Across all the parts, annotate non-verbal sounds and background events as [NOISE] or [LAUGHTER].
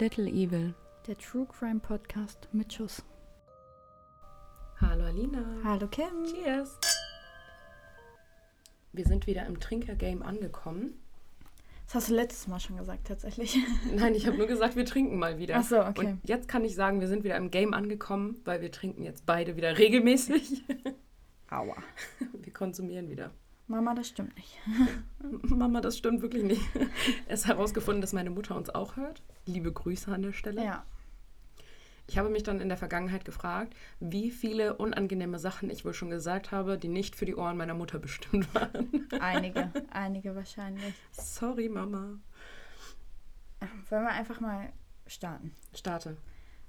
Little Evil. Der True Crime Podcast mit Schuss. Hallo Alina. Hallo Kim. Cheers. Wir sind wieder im Trinker-Game angekommen. Das hast du letztes Mal schon gesagt, tatsächlich. [LAUGHS] Nein, ich habe nur gesagt, wir trinken mal wieder. Ach so, okay. Und jetzt kann ich sagen, wir sind wieder im Game angekommen, weil wir trinken jetzt beide wieder regelmäßig. Aua. [LAUGHS] Wir konsumieren wieder. Mama, das stimmt nicht. [LAUGHS] Mama, das stimmt wirklich nicht. [LAUGHS] Es ist herausgefunden, dass meine Mutter uns auch hört. Liebe Grüße an der Stelle. Ja. Ich habe mich dann in der Vergangenheit gefragt, wie viele unangenehme Sachen ich wohl schon gesagt habe, die nicht für die Ohren meiner Mutter bestimmt [LAUGHS] waren. Einige, einige wahrscheinlich. Sorry, Mama. Wollen wir einfach mal starten? Starte.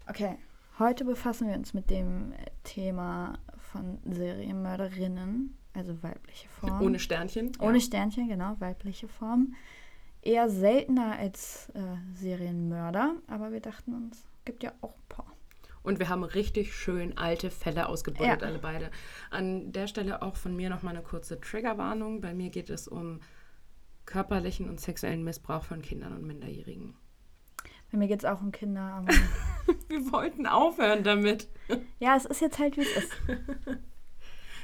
Okay, heute befassen wir uns mit dem Thema von Serienmörderinnen, also weibliche Form. Ohne Sternchen. Ohne ja. Sternchen, genau, weibliche Form. Eher seltener als äh, Serienmörder, aber wir dachten uns, gibt ja auch ein paar. Und wir haben richtig schön alte Fälle ausgebildet, Ja. alle beide. An der Stelle auch von mir nochmal eine kurze Triggerwarnung. Bei mir geht es um körperlichen und sexuellen Missbrauch von Kindern und Minderjährigen. Bei mir geht es auch um Kinder, aber [LAUGHS] Wir wollten aufhören damit. ja, es ist jetzt halt, wie es ist. [LAUGHS]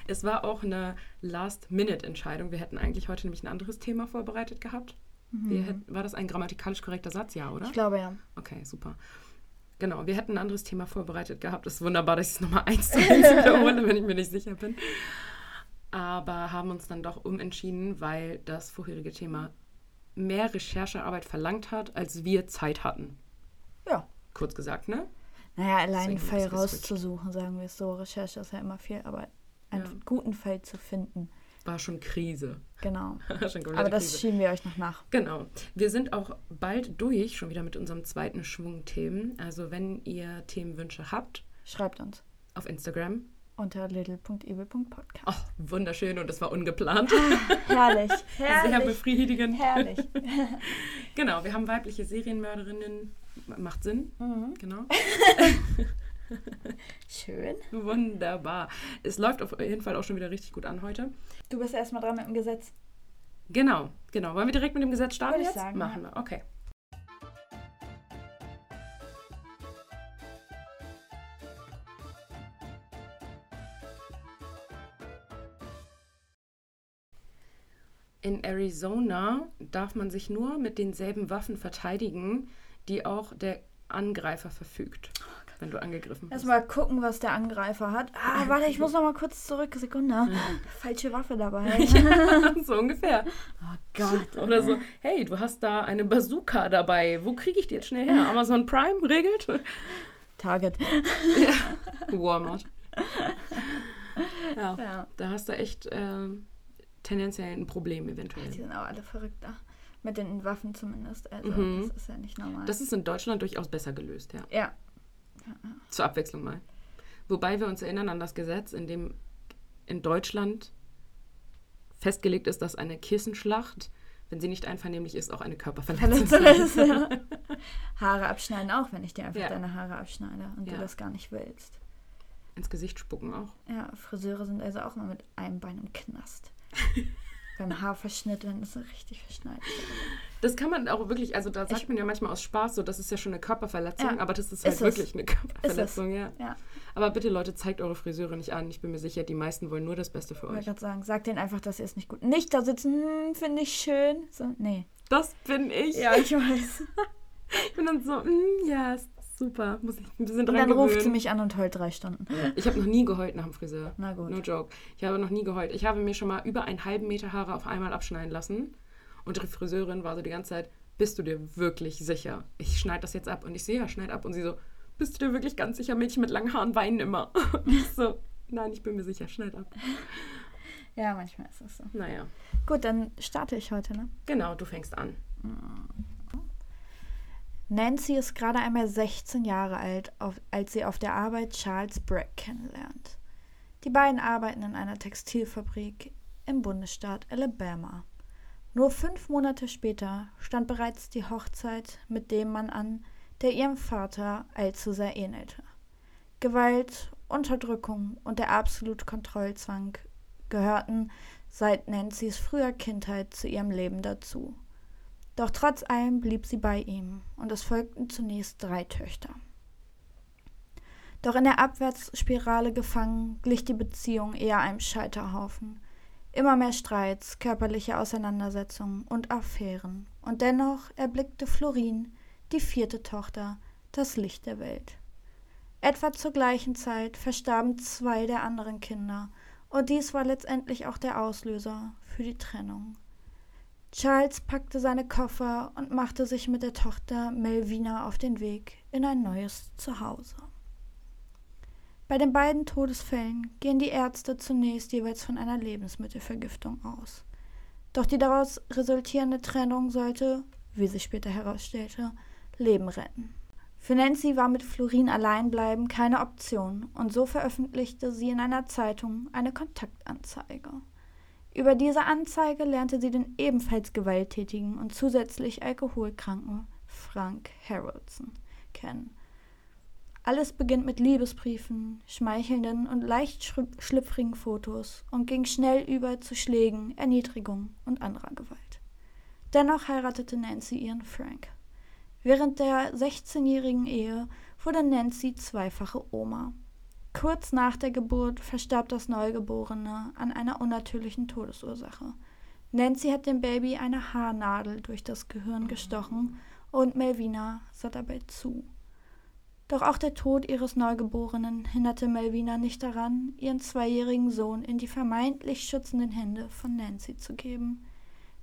Es war auch eine Last-Minute-Entscheidung. Wir hätten eigentlich heute nämlich ein anderes Thema vorbereitet gehabt. Wir hätten, war das ein grammatikalisch korrekter Satz? Ja, oder? Ich glaube ja. Okay, super. Genau, wir hätten ein anderes Thema vorbereitet gehabt. Es ist wunderbar, dass ich es nochmal eins zu eins wiederhole, [LAUGHS] wenn ich mir nicht sicher bin. Aber haben uns dann doch umentschieden, weil das vorherige Thema mehr Recherchearbeit verlangt hat, als wir Zeit hatten. Ja. Kurz gesagt, ne? Naja, allein einen Fall rauszusuchen, sagen wir es so. Recherche ist ja immer viel, aber einen Ja. guten Fall zu finden. War schon Krise. Genau. [LAUGHS] schon Aber das Krise. schieben wir euch noch nach. Genau. Wir sind auch bald durch, schon wieder mit unserem zweiten Schwung Themen. Also wenn ihr Themenwünsche habt, Schreibt uns auf Instagram. unter little.evil.podcast. Ach, wunderschön und das war ungeplant. Herrlich. [LAUGHS] Sehr Herrlich. befriedigend. Herrlich. [LAUGHS] Genau, wir haben weibliche Serienmörderinnen. Macht Sinn. Mhm. Genau. [LAUGHS] Schön. Wunderbar. Es läuft auf jeden Fall auch schon wieder richtig gut an heute. Du bist erstmal dran mit dem Gesetz. Genau, genau. Wollen wir direkt mit dem Gesetz starten Würde jetzt? sagen, Machen wir. Okay. In Arizona darf man sich nur mit denselben Waffen verteidigen, die auch der Angreifer verfügt, wenn du angegriffen bist. Erstmal gucken, was der Angreifer hat. Ah, warte, ich muss noch mal kurz zurück. Sekunde. Falsche Waffe dabei. [LAUGHS] [LAUGHS] so ungefähr. Oh Gott. Oder so, hey, du hast da eine Bazooka dabei. Wo kriege ich die jetzt schnell her? Amazon Prime regelt? [LAUGHS] Target. Walmart. Ja, Ja. da hast du echt äh, tendenziell ein Problem eventuell. Die sind auch alle verrückt da. Mit den Waffen zumindest. Also, Mhm. das ist ja nicht normal. Das ist in Deutschland durchaus besser gelöst, ja. ja. Zur Abwechslung mal. Wobei wir uns erinnern an das Gesetz, in dem in Deutschland festgelegt ist, dass eine Kissenschlacht, wenn sie nicht einvernehmlich ist, auch eine Körperverletzung Verletzung ist. ja. [LAUGHS] Haare abschneiden auch, wenn ich dir einfach Ja. deine Haare abschneide und Ja. du das gar nicht willst. Ins Gesicht spucken auch. Ja, Friseure sind also auch immer mit einem Bein im Knast. [LAUGHS] Beim Haarverschnitt, wenn es so richtig verschneit ist. Das kann man auch wirklich, also da sagt Ich- man ja manchmal aus Spaß so, das ist ja schon eine Körperverletzung, Ja, aber das ist halt ist es. wirklich eine Körperverletzung, ja. Ja, Aber bitte Leute, zeigt eure Friseure nicht an. Ich bin mir sicher, die meisten wollen nur das Beste für ich wollte euch. gerade sagen, sag denen einfach, dass ihr es nicht gut. Nicht da sitzen, hm, finde ich schön. So, nee. Das bin ich. Ja, ich weiß. [LAUGHS] Ich bin dann so, mm, ja, ist super. Muss ich ein bisschen Und dran dann ruft sie gewöhnen. mich an und heult drei Stunden. Ich habe noch nie geheult nach dem Friseur. Na gut. No joke. Ich habe noch nie geheult. Ich habe mir schon mal über einen halben Meter Haare auf einmal abschneiden lassen. Und die Friseurin war so die ganze Zeit, bist du dir wirklich sicher? Ich schneide das jetzt ab. Und ich sehe, ja, schneid ab. Und sie so, bist du dir wirklich ganz sicher? Mädchen mit langen Haaren weinen immer. [LAUGHS] Und ich so, nein, ich bin mir sicher, schneid ab. [LAUGHS] Ja, manchmal ist das so. Naja, Gut, dann starte ich heute, ne? genau, du fängst an. Nancy ist gerade einmal 16 Jahre alt, auf, als sie auf der Arbeit Charles Bragg kennenlernt. Die beiden arbeiten in einer Textilfabrik im Bundesstaat Alabama. Nur fünf Monate später stand bereits die Hochzeit mit dem Mann an, der ihrem Vater allzu sehr ähnelte. Gewalt, Unterdrückung und der absolute Kontrollzwang gehörten seit Nancy's früher Kindheit zu ihrem Leben dazu. Doch trotz allem blieb sie bei ihm und es folgten zunächst drei Töchter. Doch in der Abwärtsspirale gefangen glich die Beziehung eher einem Scheiterhaufen. Immer mehr Streits, körperliche Auseinandersetzungen und Affären. Und dennoch erblickte Florin, die vierte Tochter, das Licht der Welt. Etwa zur gleichen Zeit verstarben zwei der anderen Kinder, und dies war letztendlich auch der Auslöser für die Trennung. Charles packte seine Koffer und machte sich mit der Tochter Melvina auf den Weg in ein neues Zuhause. Bei den beiden Todesfällen gehen die Ärzte zunächst jeweils von einer Lebensmittelvergiftung aus. Doch die daraus resultierende Trennung sollte, wie sich später herausstellte, Leben retten. Für Nancy war mit Florin alleinbleiben keine Option und so veröffentlichte sie in einer Zeitung eine Kontaktanzeige. Über diese Anzeige lernte sie den ebenfalls gewalttätigen und zusätzlich alkoholkranken Frank Harrelson kennen. Alles beginnt mit Liebesbriefen, schmeichelnden und leicht schlüpfrigen Fotos und ging schnell über zu Schlägen, Erniedrigung und anderer Gewalt. Dennoch heiratete Nancy ihren Frank. Während der 16-jährigen Ehe wurde Nancy zweifache Oma. Kurz nach der Geburt verstarb das Neugeborene an einer unnatürlichen Todesursache. Nancy hat dem Baby eine Haarnadel durch das Gehirn gestochen und Melvina sah dabei zu. Doch auch der Tod ihres Neugeborenen hinderte Melvina nicht daran, ihren zweijährigen Sohn in die vermeintlich schützenden Hände von Nancy zu geben.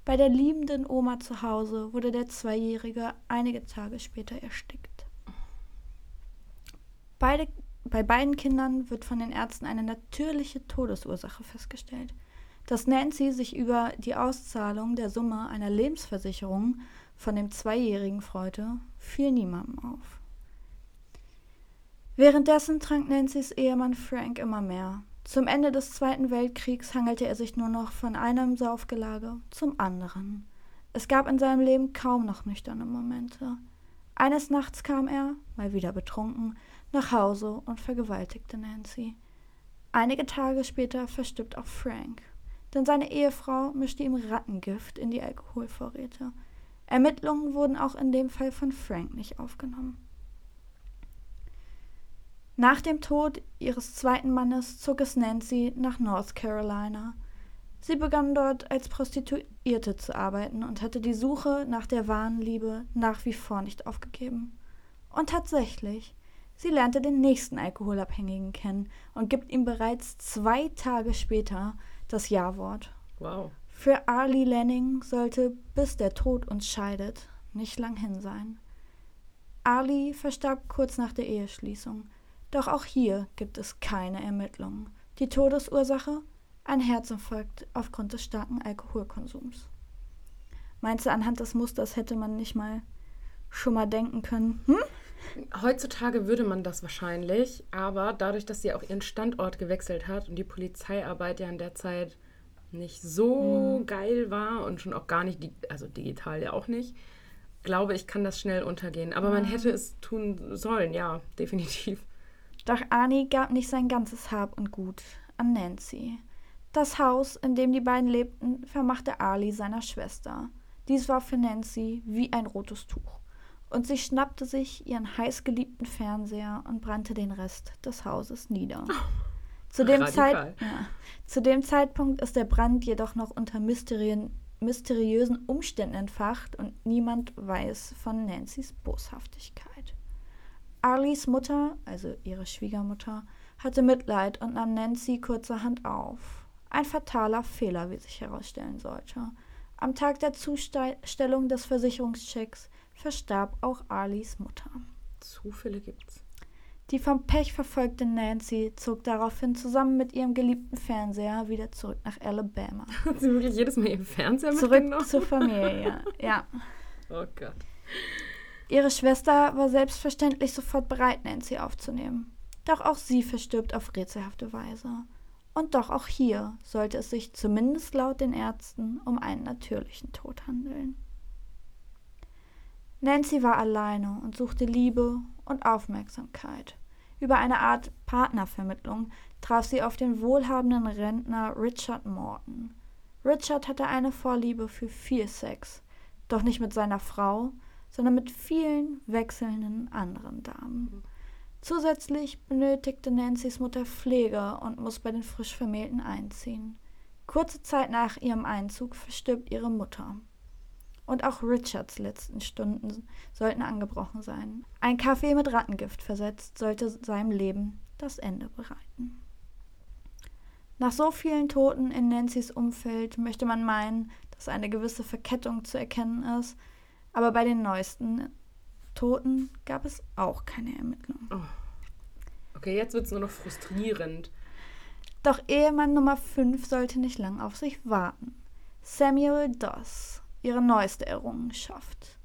Bei der liebenden Oma zu Hause wurde der Zweijährige einige Tage später erstickt. Beide bei beiden Kindern wird von den Ärzten eine natürliche Todesursache festgestellt. Dass Nancy sich über die Auszahlung der Summe einer Lebensversicherung von dem Zweijährigen freute, fiel niemandem auf. Währenddessen trank Nancy's Ehemann Frank immer mehr. Zum Ende des Zweiten Weltkriegs hangelte er sich nur noch von einem Saufgelage zum anderen. Es gab in seinem Leben kaum noch nüchterne Momente. Eines Nachts kam er, mal wieder betrunken, nach Hause und vergewaltigte Nancy. Einige Tage später verstirbt auch Frank, denn seine Ehefrau mischte ihm Rattengift in die Alkoholvorräte. Ermittlungen wurden auch in dem Fall von Frank nicht aufgenommen. Nach dem Tod ihres zweiten Mannes zog es Nancy nach North Carolina. Sie begann dort als Prostituierte zu arbeiten und hatte die Suche nach der wahren Liebe nach wie vor nicht aufgegeben. Und tatsächlich, Sie lernte den nächsten Alkoholabhängigen kennen und gibt ihm bereits zwei Tage später das Ja-Wort. Wow. Für Arlie Lanning sollte, bis der Tod uns scheidet, nicht lang hin sein. Arlie verstarb kurz nach der Eheschließung. Doch auch hier gibt es keine Ermittlungen. Die Todesursache? Ein Herzinfarkt aufgrund des starken Alkoholkonsums. Meinst du, anhand des Musters hätte man nicht mal schon mal denken können, hm? Heutzutage würde man das wahrscheinlich, aber dadurch, dass sie auch ihren Standort gewechselt hat und die Polizeiarbeit ja in der Zeit nicht so mhm. geil war und schon auch gar nicht, also digital ja auch nicht, glaube ich, kann das schnell untergehen. Aber ja. man hätte es tun sollen, ja, [LAUGHS] definitiv. Doch Arnie gab nicht sein ganzes Hab und Gut an Nancy. Das Haus, in dem die beiden lebten, vermachte Ali seiner Schwester. Dies war für Nancy wie ein rotes Tuch und sie schnappte sich ihren heißgeliebten Fernseher und brannte den Rest des Hauses nieder. [LAUGHS] Zu, dem Zeit, ja, zu dem Zeitpunkt ist der Brand jedoch noch unter mysteriösen Umständen entfacht und niemand weiß von Nancy's Boshaftigkeit. Arlies Mutter, also ihre Schwiegermutter, hatte Mitleid und nahm Nancy kurzerhand auf. Ein fataler Fehler, wie sich herausstellen sollte. Am Tag der Zustellung des Versicherungschecks verstarb auch Arlies Mutter. Zufälle gibt's. Die vom Pech verfolgte Nancy zog daraufhin zusammen mit ihrem geliebten Fernseher wieder zurück nach Alabama. [LAUGHS] Hat sie wirklich jedes Mal ihren Fernseher Zurück zur Familie, ja. [LAUGHS] Oh Gott. Ihre Schwester war selbstverständlich sofort bereit, Nancy aufzunehmen. Doch auch sie verstirbt auf rätselhafte Weise. Und doch auch hier sollte es sich zumindest laut den Ärzten um einen natürlichen Tod handeln. Nancy war alleine und suchte Liebe und Aufmerksamkeit. Über eine Art Partnervermittlung traf sie auf den wohlhabenden Rentner Richard Morton. Richard hatte eine Vorliebe für viel Sex, Doch nicht mit seiner Frau, sondern mit vielen wechselnden anderen Damen. Zusätzlich benötigte Nancy's Mutter Pflege und muss bei den frisch Vermählten einziehen. Kurze Zeit nach ihrem Einzug verstirbt ihre Mutter. Und auch Richards letzten Stunden sollten angebrochen sein. Ein Kaffee mit Rattengift versetzt sollte seinem Leben das Ende bereiten. Nach so vielen Toten in Nancy's Umfeld möchte man meinen, dass eine gewisse Verkettung zu erkennen ist, aber bei den neuesten Toten gab es auch keine Ermittlungen. Oh. Okay, jetzt wird es nur noch frustrierend. Doch Ehemann Nummer 5 sollte nicht lang auf sich warten. Samuel Doss, ihre neueste Errungenschaft.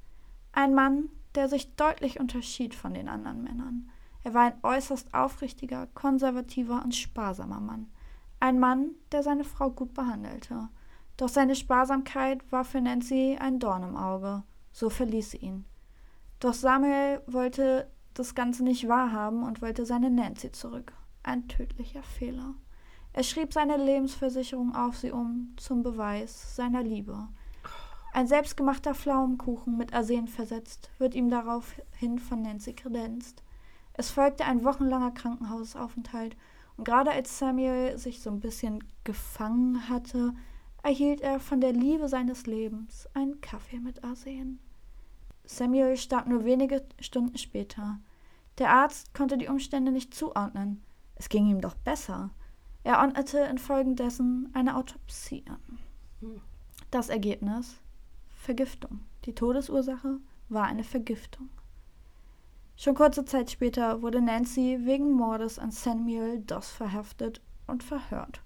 Ein Mann, der sich deutlich unterschied von den anderen Männern. Er war ein äußerst aufrichtiger, konservativer und sparsamer Mann. Ein Mann, der seine Frau gut behandelte. Doch seine Sparsamkeit war für Nancy ein Dorn im Auge. So verließ sie ihn. Doch Samuel wollte das Ganze nicht wahrhaben und wollte seine Nancy zurück. Ein tödlicher Fehler. Er schrieb seine Lebensversicherung auf sie um, zum Beweis seiner Liebe. Ein selbstgemachter Pflaumenkuchen mit Arsen versetzt, wird ihm daraufhin von Nancy kredenzt. Es folgte ein wochenlanger Krankenhausaufenthalt und gerade als Samuel sich so ein bisschen gefangen hatte, erhielt er von der Liebe seines Lebens einen Kaffee mit Arsen. Samuel starb nur wenige Stunden später. Der Arzt konnte die Umstände nicht zuordnen. Es ging ihm doch besser. Er ordnete infolgedessen eine Autopsie an. Das Ergebnis Vergiftung. Die Todesursache war eine Vergiftung. Schon kurze Zeit später wurde Nancy wegen Mordes an Samuel Doss verhaftet und verhört.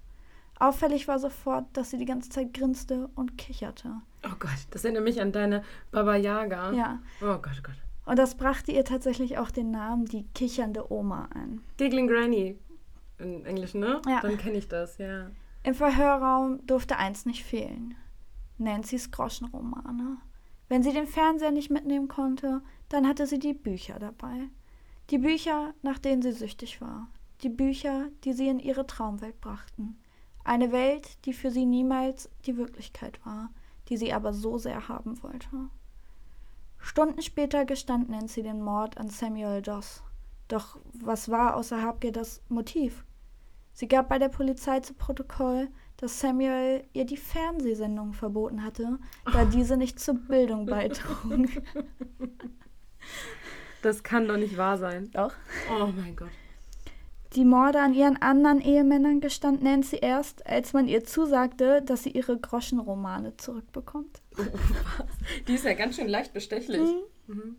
Auffällig war sofort, dass sie die ganze Zeit grinste und kicherte. Oh Gott, das erinnert mich an deine Baba Yaga. Ja. Oh Gott, oh Gott. Und das brachte ihr tatsächlich auch den Namen die kichernde Oma ein. Giggling Granny in Englisch, ne? Ja. Dann kenne ich das, ja. Im Verhörraum durfte eins nicht fehlen. Nancy's Groschenromane. Wenn sie den Fernseher nicht mitnehmen konnte, dann hatte sie die Bücher dabei. Die Bücher, nach denen sie süchtig war. Die Bücher, die sie in ihre Traumwelt brachten. Eine Welt, die für sie niemals die Wirklichkeit war, die sie aber so sehr haben wollte. Stunden später gestand Nancy den Mord an Samuel Doss. Doch was war außer Habgier das Motiv? Sie gab bei der Polizei zu Protokoll, dass Samuel ihr die Fernsehsendung verboten hatte, da diese nicht zur Bildung beitrug. [LAUGHS] Das kann doch nicht wahr sein. Doch. Oh mein Gott. Die Morde an ihren anderen Ehemännern gestand Nancy erst, als man ihr zusagte, dass sie ihre Groschenromane zurückbekommt. [LAUGHS] Die ist ja ganz schön leicht bestechlich. Mhm.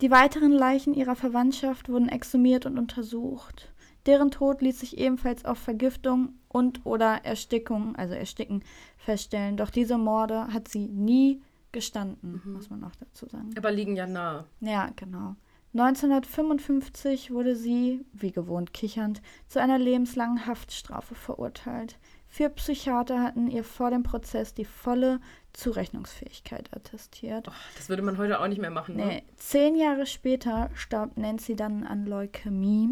Die weiteren Leichen ihrer Verwandtschaft wurden exhumiert und untersucht. Deren Tod ließ sich ebenfalls auf Vergiftung und oder Erstickung, also Ersticken, feststellen. Doch diese Morde hat sie nie gestanden, Mhm. muss man auch dazu sagen. Aber liegen ja nah. Ja, genau. 1955 wurde sie, wie gewohnt kichernd, zu einer lebenslangen Haftstrafe verurteilt. Vier Psychiater hatten ihr vor dem Prozess die volle Zurechnungsfähigkeit attestiert. Oh, das würde man heute auch nicht mehr machen, ne? Nee, zehn Jahre später starb Nancy dann an Leukämie.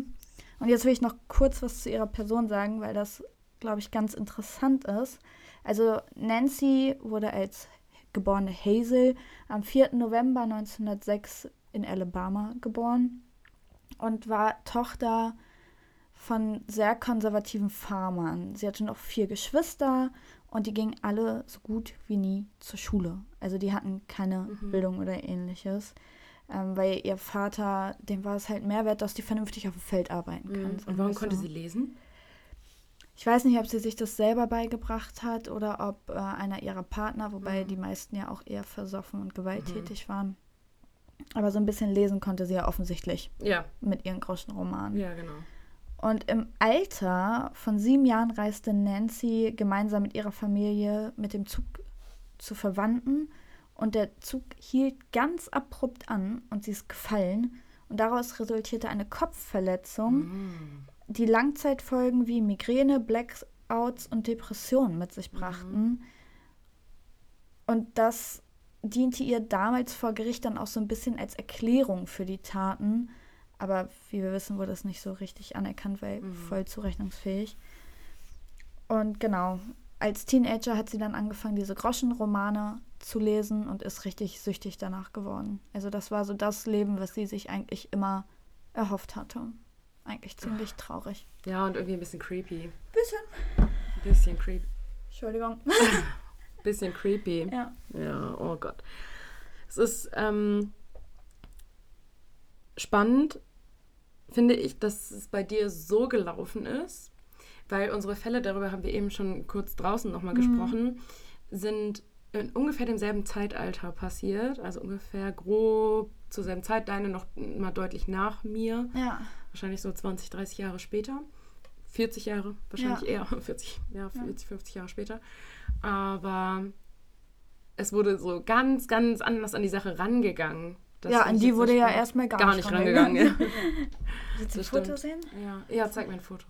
Und jetzt will ich noch kurz was zu ihrer Person sagen, weil das, glaube ich, ganz interessant ist. Also Nancy wurde als geborene Hazel am 4. November 1906 in Alabama geboren und war Tochter von sehr konservativen Farmern. Sie hatte noch vier Geschwister und die gingen alle so gut wie nie zur Schule. Also die hatten keine Mhm. Bildung oder ähnliches. Ähm, weil ihr Vater, dem war es halt mehr wert, dass die vernünftig auf dem Feld arbeiten kann. Mhm. Und warum wir konnte so. sie lesen? Ich weiß nicht, ob sie sich das selber beigebracht hat oder ob äh, einer ihrer Partner, wobei Mhm. die meisten ja auch eher versoffen und gewalttätig waren. Aber so ein bisschen lesen konnte sie ja offensichtlich Ja, mit ihren Groschenromanen. ja, genau. Und im Alter von sieben Jahren reiste Nancy gemeinsam mit ihrer Familie mit dem Zug zu Verwandten und der Zug hielt ganz abrupt an und sie ist gefallen und daraus resultierte eine Kopfverletzung, Mhm. die Langzeitfolgen wie Migräne, Blackouts und Depressionen mit sich brachten. Und das diente ihr damals vor Gericht dann auch so ein bisschen als Erklärung für die Taten. Aber wie wir wissen, wurde es nicht so richtig anerkannt, weil Mhm. voll zurechnungsfähig. Und genau, als Teenager hat sie dann angefangen, diese Groschenromane zu lesen und ist richtig süchtig danach geworden. Also das war so das Leben, was sie sich eigentlich immer erhofft hatte. Eigentlich ziemlich traurig. Ja, und irgendwie ein bisschen creepy. Bisschen. Ein bisschen creepy. Entschuldigung. [LAUGHS] Bisschen creepy. ja. Ja, oh Gott. Es ist ähm, spannend, finde ich, dass es bei dir so gelaufen ist, weil unsere Fälle, darüber haben wir eben schon kurz draußen nochmal Mhm. gesprochen, sind in ungefähr demselben Zeitalter passiert. Also ungefähr grob zur selben Zeit, deine noch mal deutlich nach mir. Ja. Wahrscheinlich so 20, 30 Jahre später. 40 Jahre, wahrscheinlich Ja. eher [LAUGHS] 40, ja, 40, 50 Jahre später. Aber es wurde so ganz, ganz anders an die Sache rangegangen. Das ja, an die wurde ja erstmal gar, gar nicht rangegangen. Ja. [LAUGHS] Willst du ein Das Foto stimmt. sehen? Ja. ja, zeig mir ein Foto.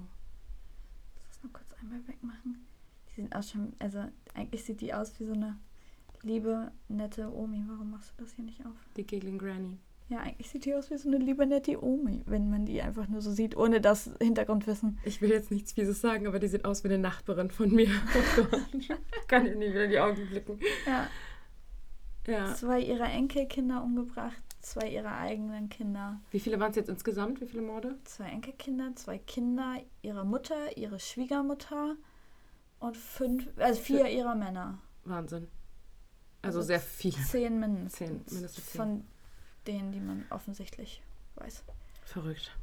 Das nur kurz einmal wegmachen. Die sehen aus schon, also eigentlich sieht die aus wie so eine liebe, nette Omi. Warum machst du das hier nicht auf? Die Giggling Granny. Ja, eigentlich sieht die aus wie so eine liebe, nette Omi, wenn man die einfach nur so sieht, ohne das Hintergrundwissen. Ich will jetzt nichts Fieses sagen, aber die sieht aus wie eine Nachbarin von mir. [LAUGHS] Oh. Kann ihr nicht wieder in die Augen blicken. Ja. Ja. Zwei ihrer Enkelkinder umgebracht, zwei ihrer eigenen Kinder. Wie viele waren es jetzt insgesamt? Wie viele Morde? Zwei Enkelkinder, zwei Kinder, ihre Mutter, ihre Schwiegermutter und fünf, also vier ihrer Männer. Wahnsinn. Also Also sehr viel. Zehn mindestens. Zehn, mindestens zehn. Von denen, die man offensichtlich weiß. Verrückt.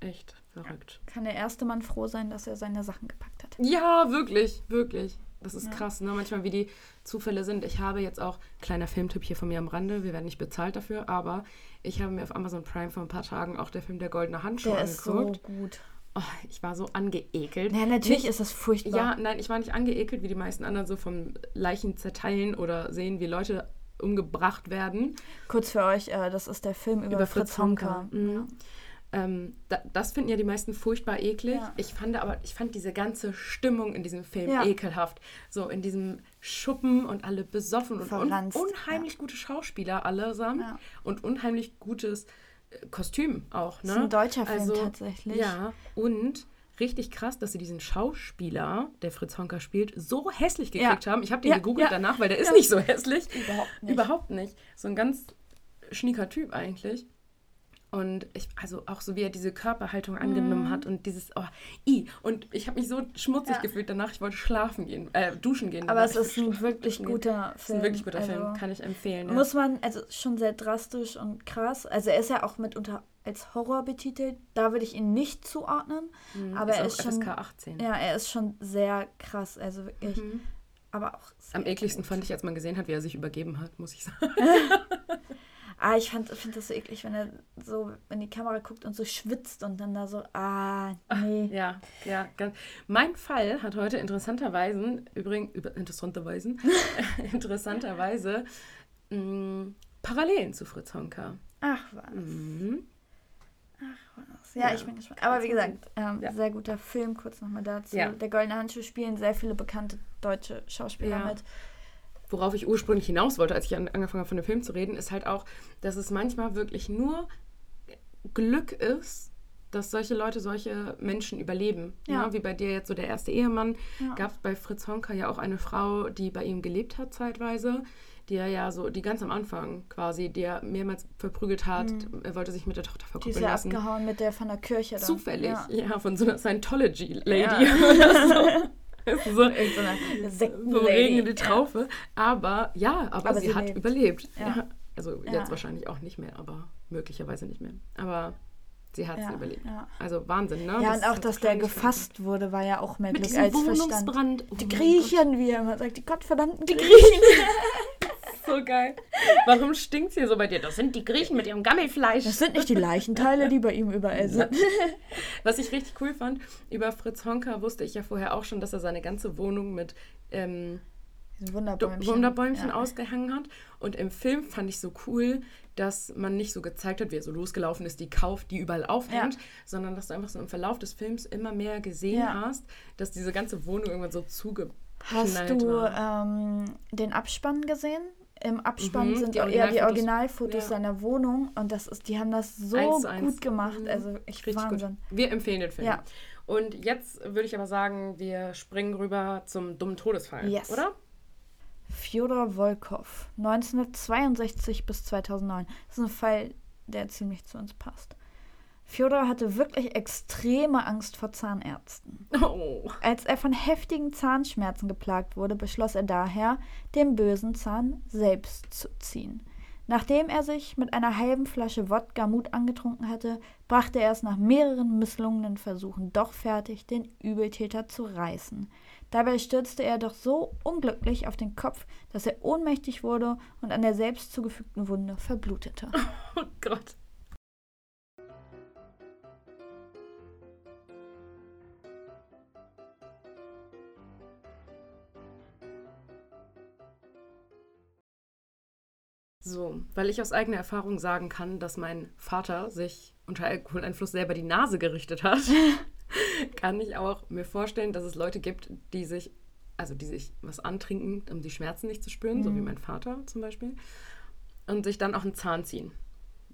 Echt verrückt. Kann der erste Mann froh sein, dass er seine Sachen gepackt hat. Ja, wirklich, wirklich. Das ist Ja. krass, ne? Manchmal, wie die Zufälle sind. Ich habe jetzt auch, kleiner Filmtipp hier von mir am Rande, wir werden nicht bezahlt dafür, aber ich habe mir auf Amazon Prime vor ein paar Tagen auch der Film Der Goldene Handschuh Der ist so angeguckt. gut. Oh, ich war so angeekelt. Ja, natürlich Nicht- ist das furchtbar. Ja, nein, ich war nicht angeekelt, wie die meisten anderen so vom Leichen zerteilen oder sehen, wie Leute umgebracht werden. Kurz für euch, äh, das ist der Film über, Über Fritz, Fritz Honka. Mhm. Ähm, da, das finden ja die meisten furchtbar eklig. Ja. Ich fand aber, ich fand diese ganze Stimmung in diesem Film Ja. ekelhaft. So in diesem Schuppen und alle besoffen und un unheimlich gute Schauspieler allesamt Ja. und unheimlich gutes äh, Kostüm auch. Ne? Das ist ein deutscher Film also, tatsächlich. Ja, und richtig krass, dass sie diesen Schauspieler, der Fritz Honka spielt, so hässlich Ja. gekriegt haben. Ich habe den Ja, gegoogelt ja. danach, weil der ist Ja. nicht so hässlich. Überhaupt nicht. Überhaupt nicht. So ein ganz schnieker Typ eigentlich. Und ich, also auch so wie er diese Körperhaltung angenommen hat und dieses, oh, i. Und ich habe mich so schmutzig. Ja. gefühlt danach. Ich wollte schlafen gehen, äh, duschen gehen. Aber es ist ein wirklich guter Es ist Film. ein wirklich guter also, Film, kann ich empfehlen. Ja. Muss man, also schon sehr drastisch und krass. Also er ist ja auch mitunter als Horror betitelt. Da würde ich ihn nicht zuordnen. Mhm, aber ist er ist schon- FSK 18. Ja, er ist schon sehr krass. Also wirklich. Mhm. Aber auch Am ekligsten gut. fand ich, als man gesehen hat, wie er sich übergeben hat, muss ich sagen. [LAUGHS] Ah, ich finde das so eklig, wenn er so in die Kamera guckt und so schwitzt und dann da so, ah, nee. Ja, ja. Ganz. Mein Fall hat heute interessanterweise, übrigens, über, [LAUGHS] [LAUGHS] interessanterweise, interessanterweise mh, Parallelen zu Fritz Honka. Ach was. Mhm. Was. Ja, Ja, ich bin gespannt. Aber wie gesagt, ähm, Ja. sehr guter Film, kurz nochmal dazu. Ja. Der Goldene Handschuh spielen sehr viele bekannte deutsche Schauspieler mit. Worauf ich ursprünglich hinaus wollte, als ich an, angefangen habe, von dem Film zu reden, ist halt auch, dass es manchmal wirklich nur Glück ist, dass solche Leute solche Menschen überleben. Ja. Ne? Wie bei dir jetzt so der erste Ehemann. Gab es bei Fritz Honka ja auch eine Frau, die bei ihm gelebt hat zeitweise, die er ja so, die ganz am Anfang quasi, die er mehrmals verprügelt hat. Er wollte sich mit der Tochter Die ist verkuppeln ja lassen. abgehauen mit der von der Kirche. Da. Zufällig, Ja. ja. von so einer Scientology-Lady. Ja. [LAUGHS] Das so, so eine. [LAUGHS] Regen in die Ja. Traufe. Aber ja, aber, Aber sie, sie hat lebt. überlebt. Ja. Ja. Also Ja. jetzt wahrscheinlich auch nicht mehr, aber möglicherweise nicht mehr. Aber sie hat es Ja, überlebt. ja. Also Wahnsinn, ne? Ja, und auch, dass der gefasst wurde, war ja auch mehr Mit Glück als Verstand. Oh Die Griechen, wie er immer sagt, die gottverdammten Die Griechen. [LAUGHS] So geil. Warum stinkt hier so bei dir? Das sind die Griechen mit ihrem Gammelfleisch. Das sind nicht die Leichenteile, die bei ihm überall sind. [LAUGHS] Was ich richtig cool fand, über Fritz Honka wusste ich ja vorher auch schon, dass er seine ganze Wohnung mit ähm, Wunderbäumchen. Wunderbäumchen ja. ausgehangen hat. Und im Film fand ich so cool, dass man nicht so gezeigt hat, wie er so losgelaufen ist, die kauft, die überall aufhängt, Ja. sondern dass du einfach so im Verlauf des Films immer mehr gesehen Ja. hast, dass diese ganze Wohnung irgendwann so zugeknallt Hast du ähm, den Abspann gesehen? Im Abspann Mhm, sind die eher die Originalfotos. Ja. seiner Wohnung und das ist, die haben das so Eins gut gemacht. Mhm. Also Richtig Wahnsinn. gut. Wir empfehlen den Film. Ja. Und jetzt würde ich aber sagen, wir springen rüber zum dummen Todesfall, Yes. oder? Fjodor Volkov, 1962 bis 2009. Das ist ein Fall, der ziemlich zu uns passt. Fjodor hatte wirklich extreme Angst vor Zahnärzten. Oh. Als er von heftigen Zahnschmerzen geplagt wurde, beschloss er daher, den bösen Zahn selbst zu ziehen. Nachdem er sich mit einer halben Flasche Wodka Mut angetrunken hatte, brachte er es nach mehreren misslungenen Versuchen doch fertig, den Übeltäter zu reißen. Dabei stürzte er doch so unglücklich auf den Kopf, dass er ohnmächtig wurde und an der selbst zugefügten Wunde verblutete. Oh Gott. So, weil ich aus eigener Erfahrung sagen kann, dass mein Vater sich unter Alkoholeinfluss selber die Nase gerichtet hat, [LAUGHS] kann ich auch mir vorstellen, dass es Leute gibt, die sich, also die sich was antrinken, um die Schmerzen nicht zu spüren, so wie mein Vater zum Beispiel, und sich dann auch einen Zahn ziehen.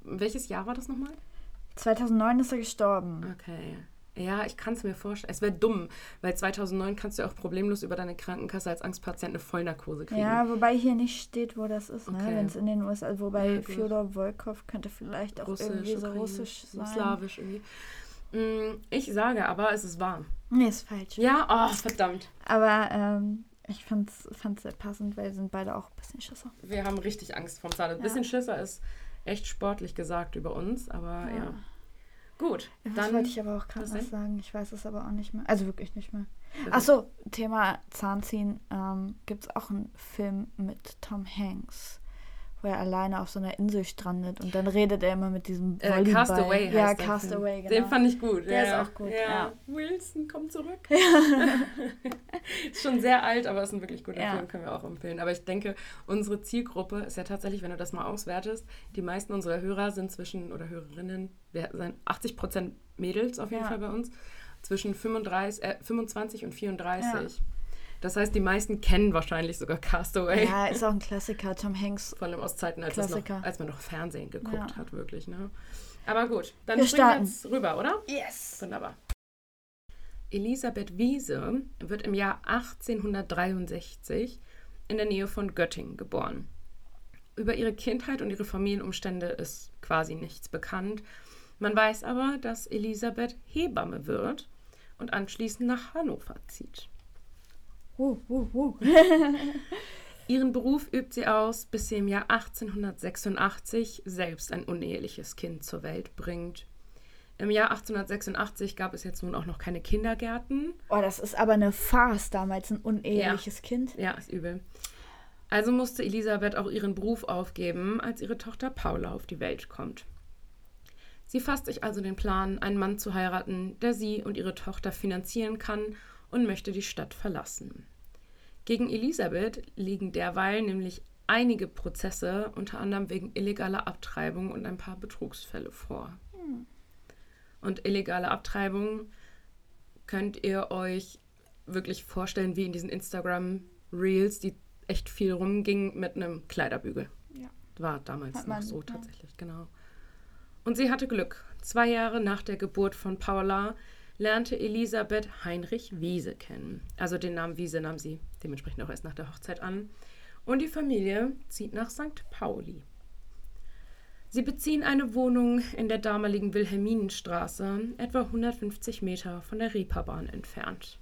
Welches Jahr war das nochmal? 2009 ist er gestorben. Okay. Ja, ich kann es mir vorstellen. Es wäre dumm, weil 2009 kannst du auch problemlos über deine Krankenkasse als Angstpatient eine Vollnarkose kriegen. Ja, wobei hier nicht steht, wo das ist, ne? Okay. wenn es in den USA, wobei Ja, gut. Fjodor Volkov könnte vielleicht auch irgendwie so ukrainisch, russisch sein. Slawisch irgendwie. Mm, Ich sage aber, es ist warm. Nee, ist falsch. Ja, oh, verdammt. Aber ähm, ich fand's, fand's sehr passend, weil sie sind beide auch ein bisschen Schisser. Wir haben richtig Angst vom Zahn. Ein Ja. bisschen Schisser ist echt sportlich gesagt über uns, aber ja. Ja. Gut, Was dann. wollte ich aber auch gerade was sagen? Ich weiß es aber auch nicht mehr. Also wirklich nicht mehr. Das Achso, Thema Zahnziehen. Ähm, Gibt es auch einen Film mit Tom Hanks, wo er alleine auf so einer Insel strandet und dann redet er immer mit diesem Äh, Volleyball. Castaway heißt Ja, der Castaway, Film. genau. Den fand ich gut. Der ja. ist auch gut, Ja. ja. Wilson, komm zurück. [LAUGHS] ist schon sehr alt, aber ist ein wirklich guter Ja. Film, können wir auch empfehlen. Aber ich denke, unsere Zielgruppe ist ja tatsächlich, wenn du das mal auswertest, die meisten unserer Hörer sind zwischen, oder Hörerinnen, wir sind 80% Mädels auf jeden Ja. Fall bei uns, zwischen 35, äh, 25 und 34. Das heißt, die meisten kennen wahrscheinlich sogar Castaway. ja, ist auch ein Klassiker. Tom Hanks. Vor allem aus Zeiten, als, noch, als man noch Fernsehen geguckt Ja. hat, wirklich. Ne? Aber gut, dann Wir springen wir jetzt rüber, oder? Yes! Wunderbar. Elisabeth Wiese wird im Jahr 1863 in der Nähe von Göttingen geboren. Über ihre Kindheit und ihre Familienumstände ist quasi nichts bekannt. Man weiß aber, dass Elisabeth Hebamme wird und anschließend nach Hannover zieht. Uh, uh, uh. [LAUGHS] Ihren Beruf übt sie aus, bis sie im Jahr 1886 selbst ein uneheliches Kind zur Welt bringt. Im Jahr 1886 gab es jetzt nun auch noch keine Kindergärten. Oh, das ist aber eine Farce damals, ein uneheliches Kind. Ja, ist übel. Also musste Elisabeth auch ihren Beruf aufgeben, als ihre Tochter Paula auf die Welt kommt. Sie fasst sich also den Plan, einen Mann zu heiraten, der sie und ihre Tochter finanzieren kann und möchte die Stadt verlassen. Gegen Elisabeth liegen derweil nämlich einige Prozesse, unter anderem wegen illegaler Abtreibung und ein paar Betrugsfälle vor. Und illegale Abtreibung könnt ihr euch wirklich vorstellen, wie in diesen Instagram-Reels, die echt viel rumgingen mit einem Kleiderbügel. Ja. War damals man, noch so ja. tatsächlich, genau. Und sie hatte Glück. Zwei Jahre nach der Geburt von Paula lernte Elisabeth Heinrich Wiese kennen. Also den Namen Wiese nahm sie dementsprechend auch erst nach der Hochzeit an. Und die Familie zieht nach St. Pauli. Sie beziehen eine Wohnung in der damaligen Wilhelminenstraße, etwa 150 Meter von der Reeperbahn entfernt.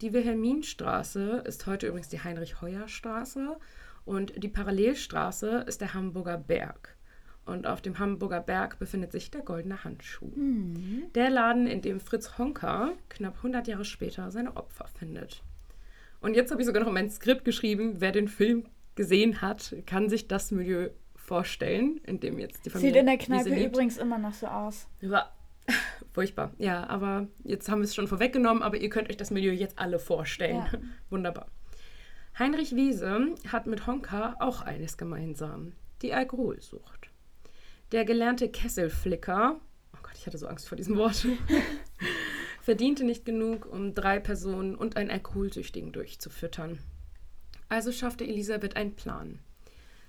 Die Wilhelminenstraße ist heute übrigens die Heinrich-Heuer-Straße und die Parallelstraße ist der Hamburger Berg. Und auf dem Hamburger Berg befindet sich der Goldene Handschuh. Der Laden, in dem Fritz Honka knapp 100 Jahre später seine Opfer findet. Und jetzt habe ich sogar noch in mein Skript geschrieben, wer den Film gesehen hat, kann sich das Milieu vorstellen, in dem jetzt die Familie Sieht in der Kneipe übrigens immer noch so aus. War [LAUGHS] furchtbar. Ja, aber jetzt haben wir es schon vorweggenommen, aber ihr könnt euch das Milieu jetzt alle vorstellen. Ja. [LAUGHS] Wunderbar. Heinrich Wiese hat mit Honka auch eines gemeinsam: die Alkoholsucht. Der gelernte Kesselflicker, oh Gott, ich hatte so Angst vor diesem Wort, [LAUGHS] verdiente nicht genug, um drei Personen und einen Alkoholsüchtigen durchzufüttern. Also schaffte Elisabeth einen Plan.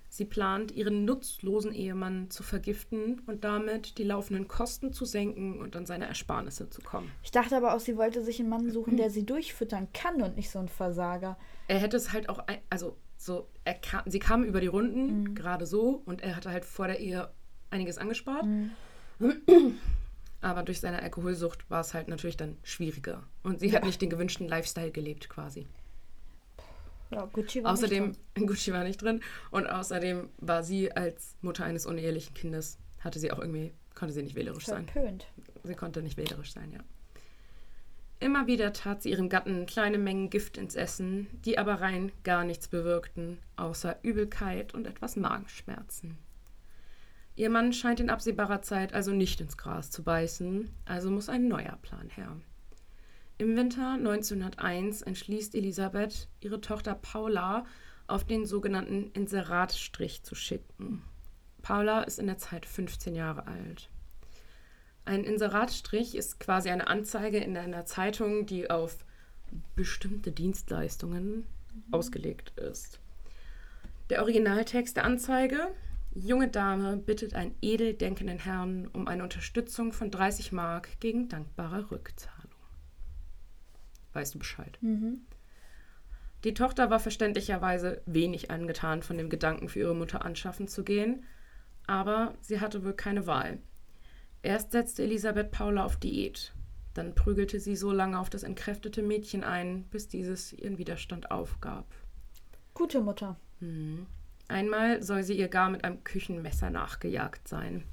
Sie plant, ihren nutzlosen Ehemann zu vergiften und damit die laufenden Kosten zu senken und an seine Ersparnisse zu kommen. Ich dachte aber auch, sie wollte sich einen Mann suchen, der sie durchfüttern kann und nicht so ein Versager. Er hätte es halt auch, also so, er kam, sie kamen über die Runden, gerade so, und er hatte halt vor der Ehe einiges angespart. [CLEARS THROAT] Aber durch seine Alkoholsucht war es halt natürlich dann schwieriger. Und sie hat nicht den gewünschten Lifestyle gelebt quasi. Ja, Gucci war Außerdem, nicht [LAUGHS] Gucci war nicht drin. Und außerdem war sie als Mutter eines unehelichen Kindes, hatte sie auch irgendwie, konnte sie nicht wählerisch dran. sein. verpönt. Sie konnte nicht wählerisch sein, ja. Immer wieder tat sie ihrem Gatten kleine Mengen Gift ins Essen, die aber rein gar nichts bewirkten, außer Übelkeit und etwas Magenschmerzen. Ihr Mann scheint in absehbarer Zeit also nicht ins Gras zu beißen, also muss ein neuer Plan her. Im Winter 1901 entschließt Elisabeth, ihre Tochter Paula auf den sogenannten Inseratstrich zu schicken. Paula ist in der Zeit 15 Jahre alt. Ein Inseratstrich ist quasi eine Anzeige in einer Zeitung, die auf bestimmte Dienstleistungen ausgelegt ist. Der Originaltext der Anzeige: Junge Dame bittet einen edel denkenden Herrn um eine Unterstützung von 30 Mark gegen dankbare Rückzahlung. Weißt du Bescheid? Die Tochter war verständlicherweise wenig angetan von dem Gedanken, für ihre Mutter anschaffen zu gehen, aber sie hatte wohl keine Wahl. Erst setzte Elisabeth Paula auf Diät. Dann prügelte sie so lange auf das entkräftete Mädchen ein, bis dieses ihren Widerstand aufgab. Gute Mutter. Einmal soll sie ihr gar mit einem Küchenmesser nachgejagt sein.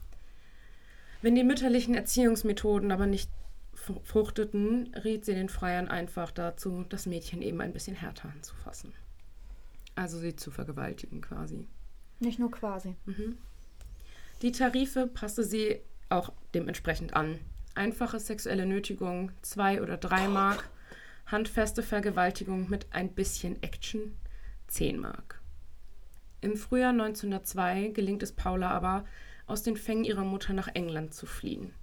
Wenn die mütterlichen Erziehungsmethoden aber nicht fr- fruchteten, riet sie den Freiern einfach dazu, das Mädchen eben ein bisschen härter anzufassen. Also sie zu vergewaltigen quasi. Nicht nur quasi. Die Tarife passte sie auch dementsprechend an. Einfache sexuelle Nötigung, zwei oder drei Mark. Handfeste Vergewaltigung mit ein bisschen Action, 10 Mark. Im Frühjahr 1902 gelingt es Paula aber, aus den Fängen ihrer Mutter nach England zu fliehen.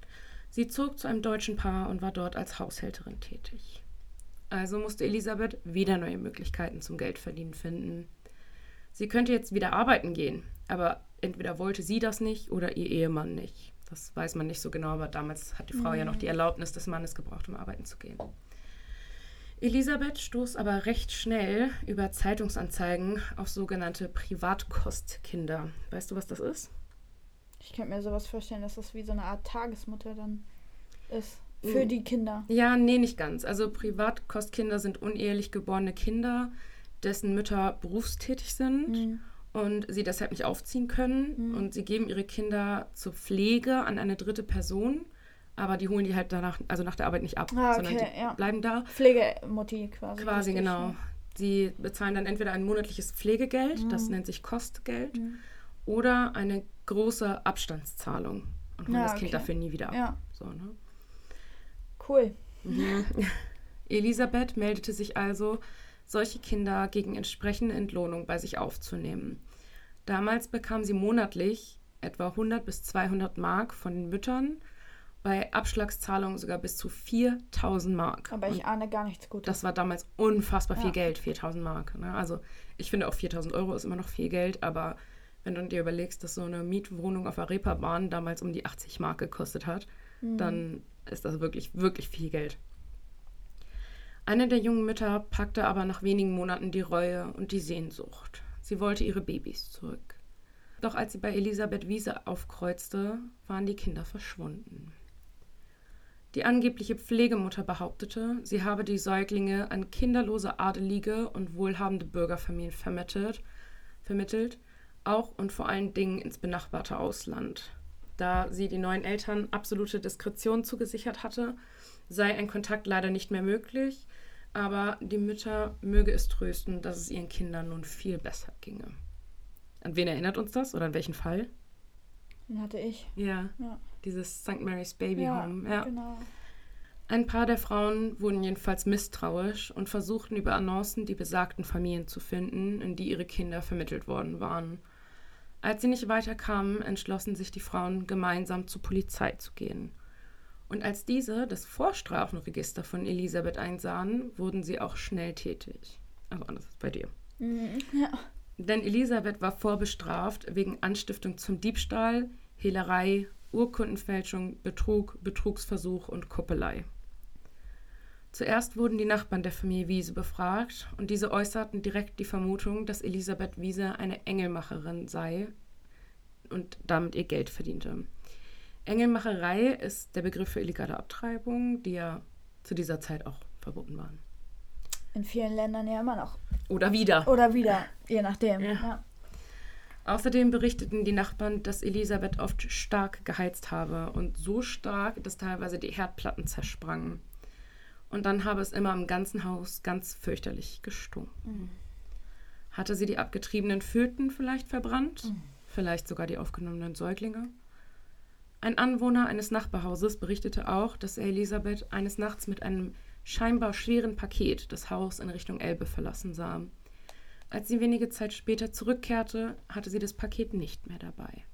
Sie zog zu einem deutschen Paar und war dort als Haushälterin tätig. Also musste Elisabeth wieder neue Möglichkeiten zum Geldverdienen finden. Sie könnte jetzt wieder arbeiten gehen, aber entweder wollte sie das nicht oder ihr Ehemann nicht. Das weiß man nicht so genau, aber damals hat die Frau ja noch die Erlaubnis des Mannes gebraucht, um arbeiten zu gehen. Elisabeth stoß aber recht schnell über Zeitungsanzeigen auf sogenannte Privatkostkinder. Weißt du, was das ist? Ich könnte mir sowas vorstellen, dass das wie so eine Art Tagesmutter dann ist. Für Mhm. die Kinder. Ja, nee, nicht ganz. Also Privatkostkinder sind unehelich geborene Kinder, dessen Mütter berufstätig sind Mhm. und sie deshalb nicht aufziehen können. Und sie geben ihre Kinder zur Pflege an eine dritte Person, aber die holen die halt danach, also nach der Arbeit nicht ab, Ah, sondern okay, die ja. bleiben da. Pflegemutti quasi. Quasi richtig, genau. Sie bezahlen dann entweder ein monatliches Pflegegeld, das nennt sich Kostgeld, oder eine große Abstandszahlung und holen Ja, das Kind okay. dafür nie wieder ab. Ja, So, ne? cool. [LAUGHS] Elisabeth meldete sich also, solche Kinder gegen entsprechende Entlohnung bei sich aufzunehmen. Damals bekam sie monatlich etwa 100 bis 200 Mark von den Müttern, bei Abschlagszahlungen sogar bis zu 4000 Mark. Aber Und ich ahne gar nichts Gutes. das war damals unfassbar viel Ja. Geld, 4000 Mark. Ne? Also ich finde auch 4000 Euro ist immer noch viel Geld, aber wenn du dir überlegst, dass so eine Mietwohnung auf der Reeperbahn damals um die 80 Mark gekostet hat, dann ist das wirklich, wirklich viel Geld. Eine der jungen Mütter packte aber nach wenigen Monaten die Reue und die Sehnsucht. Sie wollte ihre Babys zurück. Doch als sie bei Elisabeth Wiese aufkreuzte, waren die Kinder verschwunden. Die angebliche Pflegemutter behauptete, sie habe die Säuglinge an kinderlose Adelige und wohlhabende Bürgerfamilien vermittelt, vermittelt, auch und vor allen Dingen ins benachbarte Ausland. Da sie die neuen Eltern absolute Diskretion zugesichert hatte, sei ein Kontakt leider nicht mehr möglich, aber die Mütter möge es trösten, dass es ihren Kindern nun viel besser ginge. An wen erinnert uns das oder an welchen Fall? Den hatte ich. Ja, Ja, dieses St. Mary's Baby ja, Home. Ja. genau. Ein paar der Frauen wurden jedenfalls misstrauisch und versuchten über Annoncen die besagten Familien zu finden, in die ihre Kinder vermittelt worden waren. Als sie nicht weiterkamen, entschlossen sich die Frauen, gemeinsam zur Polizei zu gehen. Und als diese das Vorstrafenregister von Elisabeth einsahen, wurden sie auch schnell tätig. Also anders als bei dir. Mhm, Ja. Denn Elisabeth war vorbestraft wegen Anstiftung zum Diebstahl, Hehlerei, Urkundenfälschung, Betrug, Betrugsversuch und Kuppelei. Zuerst wurden die Nachbarn der Familie Wiese befragt und diese äußerten direkt die Vermutung, dass Elisabeth Wiese eine Engelmacherin sei und damit ihr Geld verdiente. Engelmacherei ist der Begriff für illegale Abtreibung, die ja zu dieser Zeit auch verboten waren. In vielen Ländern ja immer noch. Oder wieder. Oder wieder, je nachdem. Ja. Ja. Außerdem berichteten die Nachbarn, dass Elisabeth oft stark geheizt habe und so stark, dass teilweise die Herdplatten zersprangen. Und dann habe es immer im ganzen Haus ganz fürchterlich gestunken. Hatte sie die abgetriebenen Föten vielleicht verbrannt? Vielleicht sogar die aufgenommenen Säuglinge? Ein Anwohner eines Nachbarhauses berichtete auch, dass er Elisabeth eines Nachts mit einem scheinbar schweren Paket das Haus in Richtung Elbe verlassen sah. Als sie wenige Zeit später zurückkehrte, hatte sie das Paket nicht mehr dabei.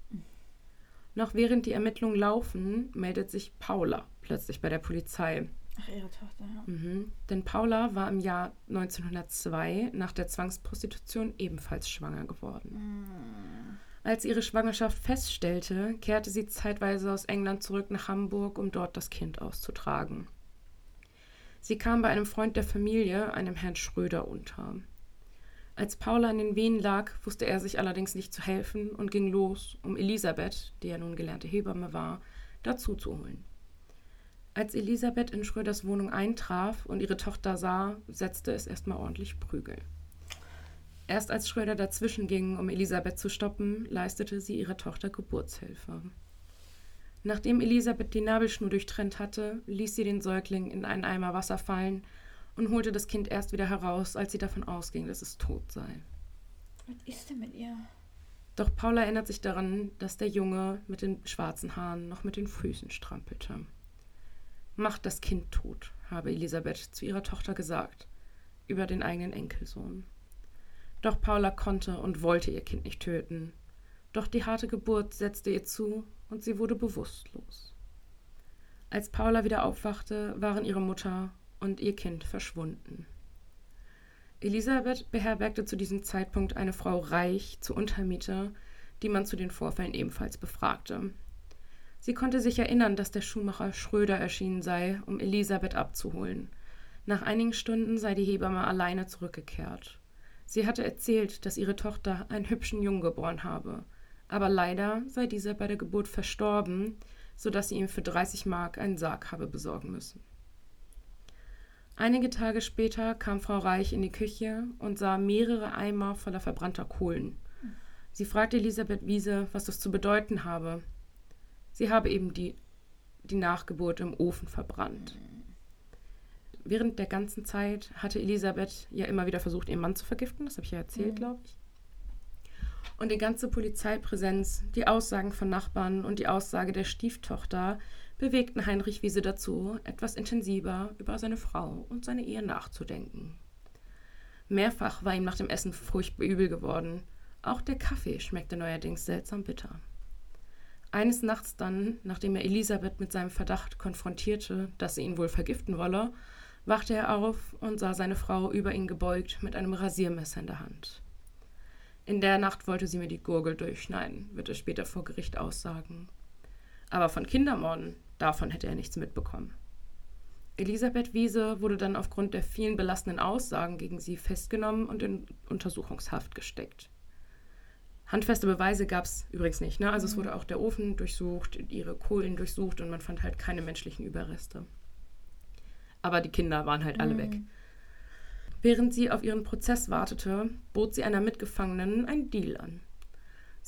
Noch während die Ermittlungen laufen, meldet sich Paula plötzlich bei der Polizei. Ach, ihre Tochter, ja. Mhm. Denn Paula war im Jahr 1902 nach der Zwangsprostitution ebenfalls schwanger geworden. Als sie ihre Schwangerschaft feststellte, kehrte sie zeitweise aus England zurück nach Hamburg, um dort das Kind auszutragen. Sie kam bei einem Freund der Familie, einem Herrn Schröder, unter. Als Paula in den Wehen lag, wusste er sich allerdings nicht zu helfen und ging los, um Elisabeth, die ja nun gelernte Hebamme war, dazu zu holen. Als Elisabeth in Schröders Wohnung eintraf und ihre Tochter sah, setzte es erstmal ordentlich Prügel. Erst als Schröder dazwischen ging, um Elisabeth zu stoppen, leistete sie ihrer Tochter Geburtshilfe. Nachdem Elisabeth die Nabelschnur durchtrennt hatte, ließ sie den Säugling in einen Eimer Wasser fallen und holte das Kind erst wieder heraus, als sie davon ausging, dass es tot sei. Was ist denn mit ihr? Doch Paula erinnert sich daran, dass der Junge mit den schwarzen Haaren noch mit den Füßen strampelte. Macht das Kind tot, habe Elisabeth zu ihrer Tochter gesagt, über den eigenen Enkelsohn. Doch Paula konnte und wollte ihr Kind nicht töten. Doch die harte Geburt setzte ihr zu und sie wurde bewusstlos. Als Paula wieder aufwachte, waren ihre Mutter und ihr Kind verschwunden. Elisabeth beherbergte zu diesem Zeitpunkt eine Frau Reich zur Untermiete, die man zu den Vorfällen ebenfalls befragte. Sie konnte sich erinnern, dass der Schuhmacher Schröder erschienen sei, um Elisabeth abzuholen. Nach einigen Stunden sei die Hebamme alleine zurückgekehrt. Sie hatte erzählt, dass ihre Tochter einen hübschen Jungen geboren habe, aber leider sei dieser bei der Geburt verstorben, sodass sie ihm für 30 Mark einen Sarg habe besorgen müssen. Einige Tage später kam Frau Reich in die Küche und sah mehrere Eimer voller verbrannter Kohlen. Sie fragte Elisabeth Wiese, was das zu bedeuten habe. Sie habe eben die, die Nachgeburt im Ofen verbrannt. Während der ganzen Zeit hatte Elisabeth ja immer wieder versucht, ihren Mann zu vergiften. Das habe ich ja erzählt, Mhm. glaube ich. Und die ganze Polizeipräsenz, die Aussagen von Nachbarn und die Aussage der Stieftochter bewegten Heinrich Wiese dazu, etwas intensiver über seine Frau und seine Ehe nachzudenken. Mehrfach war ihm nach dem Essen furchtbar übel geworden. Auch der Kaffee schmeckte neuerdings seltsam bitter. Eines Nachts dann, nachdem er Elisabeth mit seinem Verdacht konfrontierte, dass sie ihn wohl vergiften wolle, wachte er auf und sah seine Frau über ihn gebeugt mit einem Rasiermesser in der Hand. In der Nacht wollte sie mir die Gurgel durchschneiden, wird er später vor Gericht aussagen. Aber von Kindermorden, davon hätte er nichts mitbekommen. Elisabeth Wiese wurde dann aufgrund der vielen belastenden Aussagen gegen sie festgenommen und in Untersuchungshaft gesteckt. Handfeste Beweise gab es übrigens nicht. Ne? Also es wurde auch der Ofen durchsucht, ihre Kohlen durchsucht und man fand halt keine menschlichen Überreste. Aber die Kinder waren halt alle weg. Während sie auf ihren Prozess wartete, bot sie einer Mitgefangenen einen Deal an.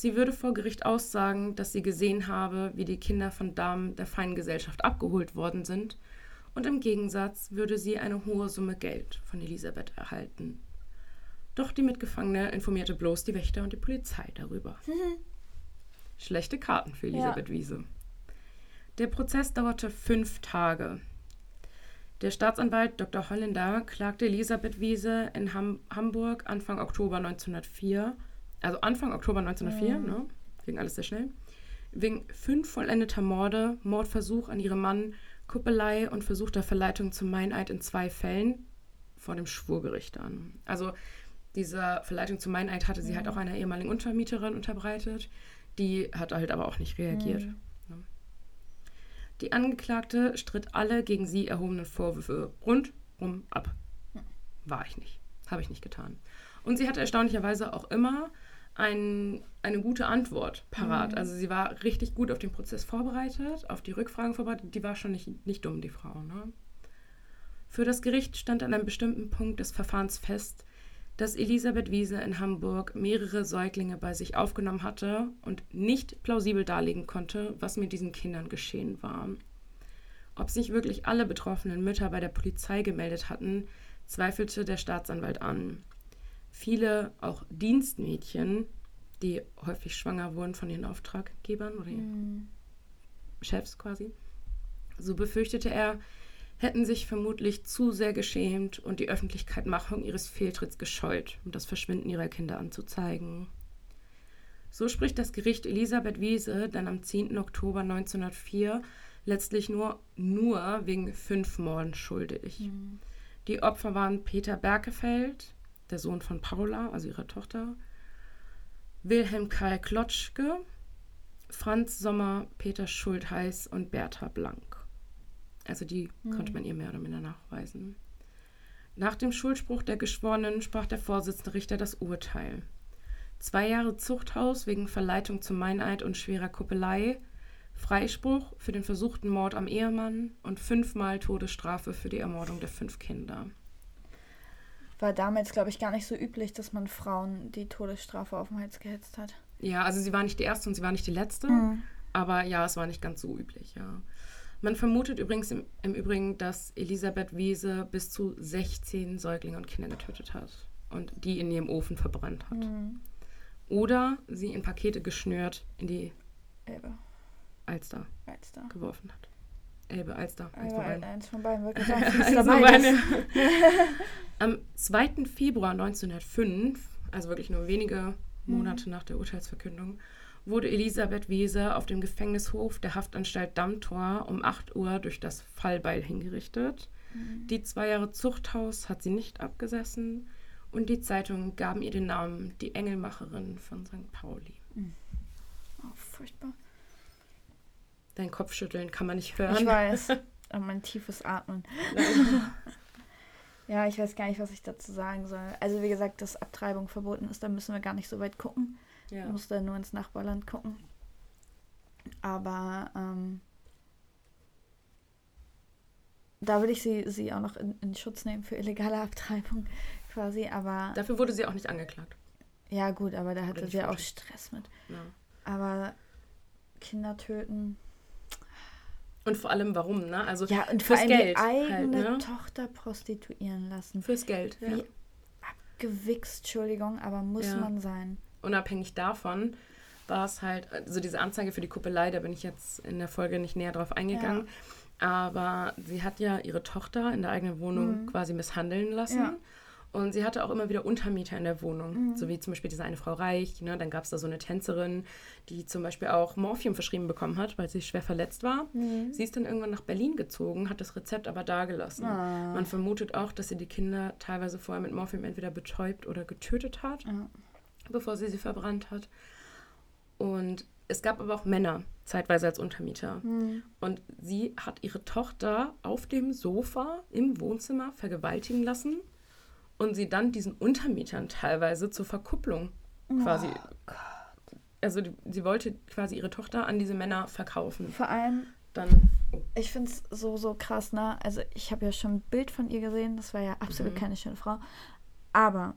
Sie würde vor Gericht aussagen, dass sie gesehen habe, wie die Kinder von Damen der feinen Gesellschaft abgeholt worden sind, und im Gegensatz würde sie eine hohe Summe Geld von Elisabeth erhalten. Doch die Mitgefangene informierte bloß die Wächter und die Polizei darüber. [LAUGHS] Schlechte Karten für Elisabeth Wiese. Der Prozess dauerte fünf Tage. Der Staatsanwalt Dr. Holländer klagte Elisabeth Wiese in Ham Hamburg Anfang Oktober 1904, also Anfang Oktober 1904, ne, ging alles sehr schnell, wegen fünf vollendeter Morde, Mordversuch an ihrem Mann, Kuppelei und versuchter Verleitung zum Meineid in zwei Fällen vor dem Schwurgericht an. Also diese Verleitung zum Meineid hatte sie halt auch einer ehemaligen Untermieterin unterbreitet. Die hat halt aber auch nicht reagiert. Ne. Die Angeklagte stritt alle gegen sie erhobenen Vorwürfe rund rum, ab. War ich nicht. Habe ich nicht getan. Und sie hatte erstaunlicherweise auch immer ein, eine gute Antwort parat. Mhm. Also sie war richtig gut auf den Prozess vorbereitet, auf die Rückfragen vorbereitet. Die war schon nicht, nicht dumm, die Frau. Ne? Für das Gericht stand an einem bestimmten Punkt des Verfahrens fest, dass Elisabeth Wiese in Hamburg mehrere Säuglinge bei sich aufgenommen hatte und nicht plausibel darlegen konnte, was mit diesen Kindern geschehen war. Ob sich wirklich alle betroffenen Mütter bei der Polizei gemeldet hatten, zweifelte der Staatsanwalt an. Viele, auch Dienstmädchen, die häufig schwanger wurden von ihren Auftraggebern oder ihren Chefs quasi, so befürchtete er, hätten sich vermutlich zu sehr geschämt und die Öffentlichkeitmachung ihres Fehltritts gescheut, um das Verschwinden ihrer Kinder anzuzeigen. So spricht das Gericht Elisabeth Wiese dann am 10. Oktober 1904 letztlich nur, nur wegen fünf Morden schuldig. Die Opfer waren Peter Berkefeld, der Sohn von Paula, also ihrer Tochter, Wilhelm Karl Klotschke, Franz Sommer, Peter Schultheiß und Bertha Blank. Also die konnte man ihr mehr oder minder nachweisen. Nach dem Schuldspruch der Geschworenen sprach der Vorsitzende Richter das Urteil. Zwei Jahre Zuchthaus wegen Verleitung zum Meineid und schwerer Kuppelei, Freispruch für den versuchten Mord am Ehemann und fünfmal Todesstrafe für die Ermordung der fünf Kinder. War damals, glaube ich, gar nicht so üblich, dass man Frauen die Todesstrafe auf den Hals gehetzt hat. Ja, also sie war nicht die erste und sie war nicht die letzte, aber ja, es war nicht ganz so üblich, ja. Man vermutet übrigens im, im Übrigen, dass Elisabeth Wiese bis zu 16 Säuglinge und Kinder getötet hat und die in ihrem Ofen verbrannt hat. Oder sie in Pakete geschnürt in die Elbe, Alster Alster. geworfen hat. Elbe, Alster, beiden. eins von beiden, wirklich [LAUGHS] sagen. [LAUGHS] Am 2. Februar 1905, also wirklich nur wenige Monate nach der Urteilsverkündung, wurde Elisabeth Wiese auf dem Gefängnishof der Haftanstalt Dammtor um 8 Uhr durch das Fallbeil hingerichtet. Die zwei Jahre Zuchthaus hat sie nicht abgesessen und die Zeitungen gaben ihr den Namen die Engelmacherin von St. Pauli. Oh, furchtbar. Dein Kopfschütteln kann man nicht hören. Ich weiß. Aber [LAUGHS] mein tiefes Atmen. Ja, ich weiß gar nicht, was ich dazu sagen soll. Also wie gesagt, dass Abtreibung verboten ist, da müssen wir gar nicht so weit gucken. Ja. Man muss da nur ins Nachbarland gucken. Aber ähm, da würde ich sie, sie auch noch in, in Schutz nehmen für illegale Abtreibung [LAUGHS] quasi. Aber Dafür wurde sie auch nicht angeklagt. ja gut, aber da hatte sie auch. Stress mit. Ja. Aber Kinder töten. Und vor allem warum, ne? Also Ja, und vor fürs allem Geld die eigene halt, ne? Tochter prostituieren lassen. Fürs Geld. Ja. Wie abgewichst, Entschuldigung, aber muss Ja. man sein. Unabhängig davon war es halt, also diese Anzeige für die Kuppelei, da bin ich jetzt in der Folge nicht näher drauf eingegangen. Aber sie hat ja ihre Tochter in der eigenen Wohnung quasi misshandeln lassen. Mhm. Ja. Mhm. Und sie hatte auch immer wieder Untermieter in der Wohnung, so wie zum Beispiel diese eine Frau Reich. Ne? Dann gab es da so eine Tänzerin, die zum Beispiel auch Morphium verschrieben bekommen hat, weil sie schwer verletzt war. Mhm. Sie ist dann irgendwann nach Berlin gezogen, hat das Rezept aber dagelassen. Ah. Man vermutet auch, dass sie die Kinder teilweise vorher mit Morphium entweder betäubt oder getötet hat, Ja. bevor sie sie verbrannt hat. Und es gab aber auch Männer, zeitweise als Untermieter. Mhm. Und sie hat ihre Tochter auf dem Sofa im Wohnzimmer vergewaltigen lassen und sie dann diesen Untermietern teilweise zur Verkupplung quasi. Also die, sie wollte quasi ihre Tochter an diese Männer verkaufen. Vor allem, Dann ich finde es so, so krass, ne? Also ich habe ja schon ein Bild von ihr gesehen, das war ja absolut Mhm. keine schöne Frau. Aber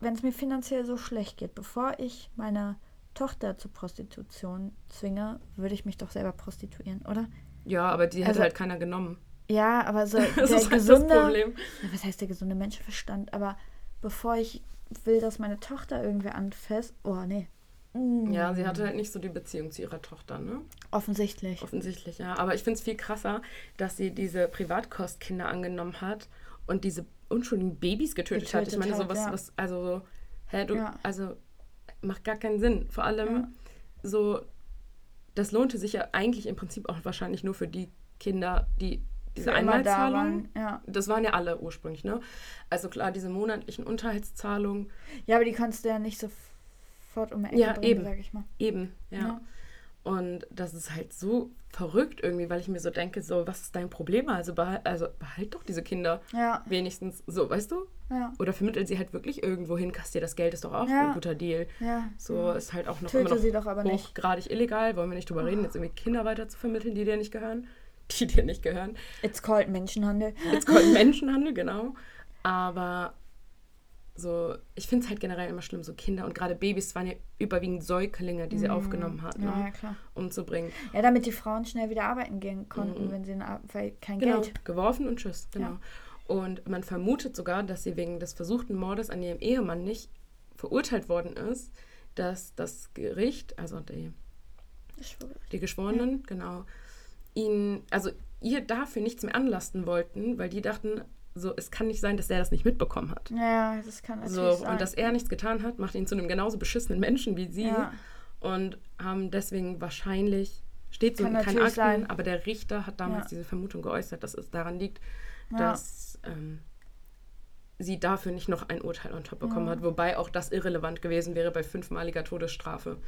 wenn es mir finanziell so schlecht geht, bevor ich meine Tochter zur Prostitution zwinge, würde ich mich doch selber prostituieren, oder? ja, aber die hätte Also- halt keiner genommen. Ja, aber so [LAUGHS] Das der ist halt das gesunde, Problem. Was heißt der gesunde Menschenverstand? Aber bevor ich will, dass meine Tochter irgendwer anfasst, oh nee. Mm, Ja, sie hatte halt nicht so die Beziehung zu ihrer Tochter, ne? Offensichtlich. Offensichtlich, ja. Aber ich finde es viel krasser, dass sie diese Privatkostkinder angenommen hat und diese unschuldigen Babys getötet, hat. Ich Getötet meine, sowas, ja. was, also, hä, du, Ja. also, macht gar keinen Sinn. Vor allem Ja. so, das lohnte sich ja eigentlich im Prinzip auch wahrscheinlich nur für die Kinder, die diese Für immer da Einmalzahlung. waren, Ja. Das waren ja alle ursprünglich, ne? Also klar, diese monatlichen Unterhaltszahlungen, ja, aber die konntest du ja nicht sofort um die Ecke Ja, bringen, eben. sag ich mal. eben, ja. Ja. Und das ist halt so verrückt irgendwie, weil ich mir so denke, so, was ist dein Problem? Also, behal also behalt doch diese Kinder Ja. wenigstens so, weißt du? Ja. Oder vermittel sie halt wirklich irgendwo hin, kassier das Geld, ist doch auch Ja. ein guter Deal. Ja. So ist halt auch noch Töte immer noch sie doch aber nicht. hochgradig illegal, wollen wir nicht drüber reden, jetzt irgendwie Kinder weiter zu vermitteln, die dir nicht gehören. Die dir nicht gehören. It's called Menschenhandel. Jetzt kommt [LAUGHS] Menschenhandel, genau. Aber so, ich finde es halt generell immer schlimm, so Kinder und gerade Babys waren ja überwiegend Säuglinge, die sie aufgenommen hat, Mhm. Ja, ne, ja, umzubringen. Ja, damit die Frauen schnell wieder arbeiten gehen konnten, wenn sie kein Genau, Geld. geworfen und tschüss, genau. Ja. Und man vermutet sogar, dass sie wegen des versuchten Mordes an ihrem Ehemann nicht verurteilt worden ist, dass das Gericht, also die, die Geschworenen, genau, ihn, also ihr dafür nichts mehr anlasten wollten, weil die dachten, so, es kann nicht sein, dass er das nicht mitbekommen hat. Ja, das kann natürlich So, sein. und dass er nichts getan hat, macht ihn zu einem genauso beschissenen Menschen wie sie. Ja. Und haben deswegen wahrscheinlich, steht so Kann in keinen natürlich Akten, sein. aber der Richter hat damals Ja. diese Vermutung geäußert, dass es daran liegt, Ja. dass ähm, sie dafür nicht noch ein Urteil on top bekommen hat. Wobei auch das irrelevant gewesen wäre bei fünfmaliger Todesstrafe.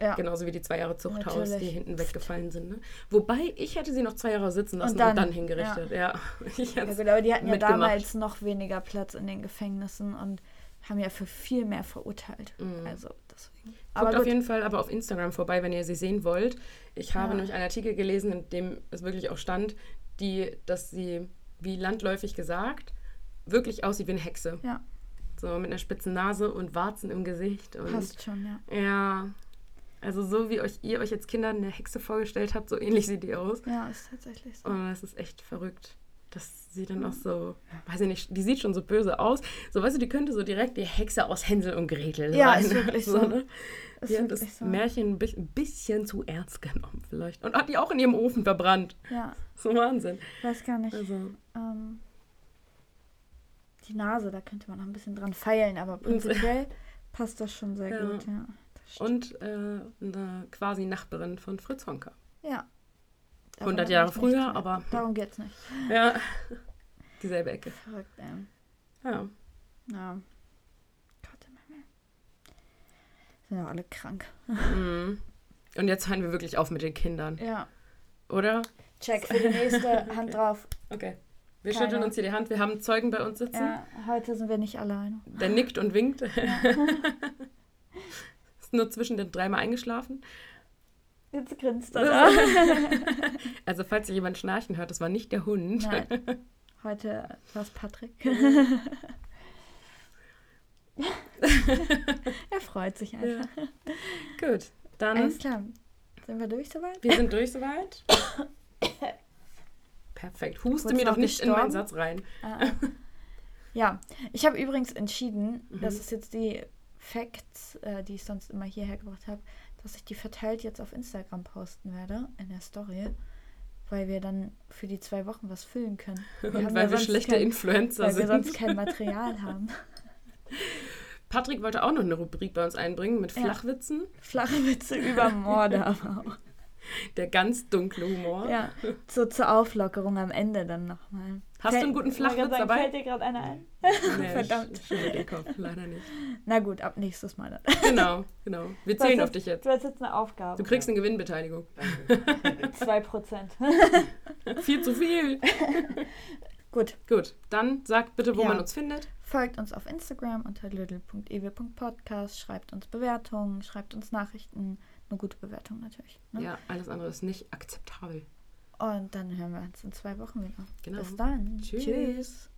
Ja. Genauso wie die zwei Jahre Zuchthaus, die Natürlich. hinten weggefallen sind. Ne? Wobei, ich hätte sie noch zwei Jahre sitzen lassen und dann, dann, hingerichtet. Ja. [LAUGHS] Ich Ja, hätte gut, aber die hatten ja mitgemacht. damals noch weniger Platz in den Gefängnissen und haben ja für viel mehr verurteilt. Also deswegen. Guckt Aber auf gut. jeden Fall aber auf Instagram vorbei, wenn ihr sie sehen wollt. Ich habe Ja. nämlich einen Artikel gelesen, in dem es wirklich auch stand, die, dass sie, wie landläufig gesagt, wirklich aussieht wie eine Hexe. Ja, So mit einer spitzen Nase und Warzen im Gesicht. Und passt schon, ja. Ja. Also so wie euch ihr euch als Kinder eine Hexe vorgestellt habt, so ähnlich sieht die aus. Ja, ist tatsächlich so. Und das ist echt verrückt. Dass sie dann auch so, weiß ich nicht, die sieht schon so böse aus. So, weißt du, die könnte so direkt die Hexe aus Hänsel und Gretel Ja, sein. ist wirklich so. ne? Ist Die hat das so. Märchen ein bi- ein bisschen zu ernst genommen vielleicht. Und hat die auch in ihrem Ofen verbrannt. Ja, So Wahnsinn. weiß gar nicht. Also, Ähm, die Nase, da könnte man noch ein bisschen dran feilen, aber [LAUGHS] prinzipiell passt das schon sehr Ja. gut, ja. Und äh, eine quasi Nachbarin von Fritz Honka. Ja. 100 Davon Jahre früher, aber- [LAUGHS] Darum geht's nicht. Ja. [LAUGHS] Dieselbe Ecke. Verrückt, ey. Ja. Ja. Gott im Himmel. Sind ja alle krank. Mhm. Und jetzt hören wir wirklich auf mit den Kindern, Ja. oder? Check für die nächste [LAUGHS] Hand drauf. Okay. Wir Keiner. schütteln uns hier die Hand. Wir haben Zeugen bei uns sitzen. Ja, heute sind wir nicht alleine. Der nickt und winkt. Ist nur zwischen den dreimal eingeschlafen. Jetzt grinst er da. [LAUGHS] Also, falls ihr jemand schnarchen hört, das war nicht der Hund. Nein. [LAUGHS] Heute war es Patrick. [LAUGHS] er freut sich einfach. Gut, dann Alles klar. Sind wir durch soweit? wir sind durch soweit. [COUGHS] Perfekt. Huste Kurz mir doch nicht in meinen gestorben. Satz rein. Ah, ah. ja, ich habe übrigens entschieden, Mhm. das ist jetzt die Facts, äh, die ich sonst immer hierher gebracht habe, dass ich die verteilt jetzt auf Instagram posten werde, in der Story, weil wir dann für die zwei Wochen was füllen können. [LAUGHS] Und haben weil ja wir schlechte kein- Influencer Weil wir sind. sonst kein [LAUGHS] Material haben. Patrick wollte auch noch eine Rubrik bei uns einbringen mit Ja. Flachwitzen. Flache Witze über Morde [LAUGHS] aber auch. Der ganz dunkle Humor. Ja, so zur Auflockerung am Ende dann nochmal. Hast du einen guten Flachwitz dabei? Fällt dir gerade einer ein? Nee, [LAUGHS] Verdammt. sch- Schon den Kopf, leider nicht. Na gut, ab nächstes Mal dann. [LAUGHS] Genau, genau. Wir zählen auf jetzt- dich jetzt. Du hast jetzt eine Aufgabe. Du kriegst eine Gewinnbeteiligung. [LAUGHS] 2%. Viel zu viel. Gut, Gut, dann sagt bitte, wo Ja. man uns findet. folgt uns auf Instagram unter little.ewe.podcast, schreibt uns Bewertungen, schreibt uns Nachrichten. Eine gute Bewertung natürlich. Ne? Ja, alles andere ist nicht akzeptabel. Und dann hören wir uns in zwei Wochen wieder. Genau. Bis dann. Tschüss. Tschüss.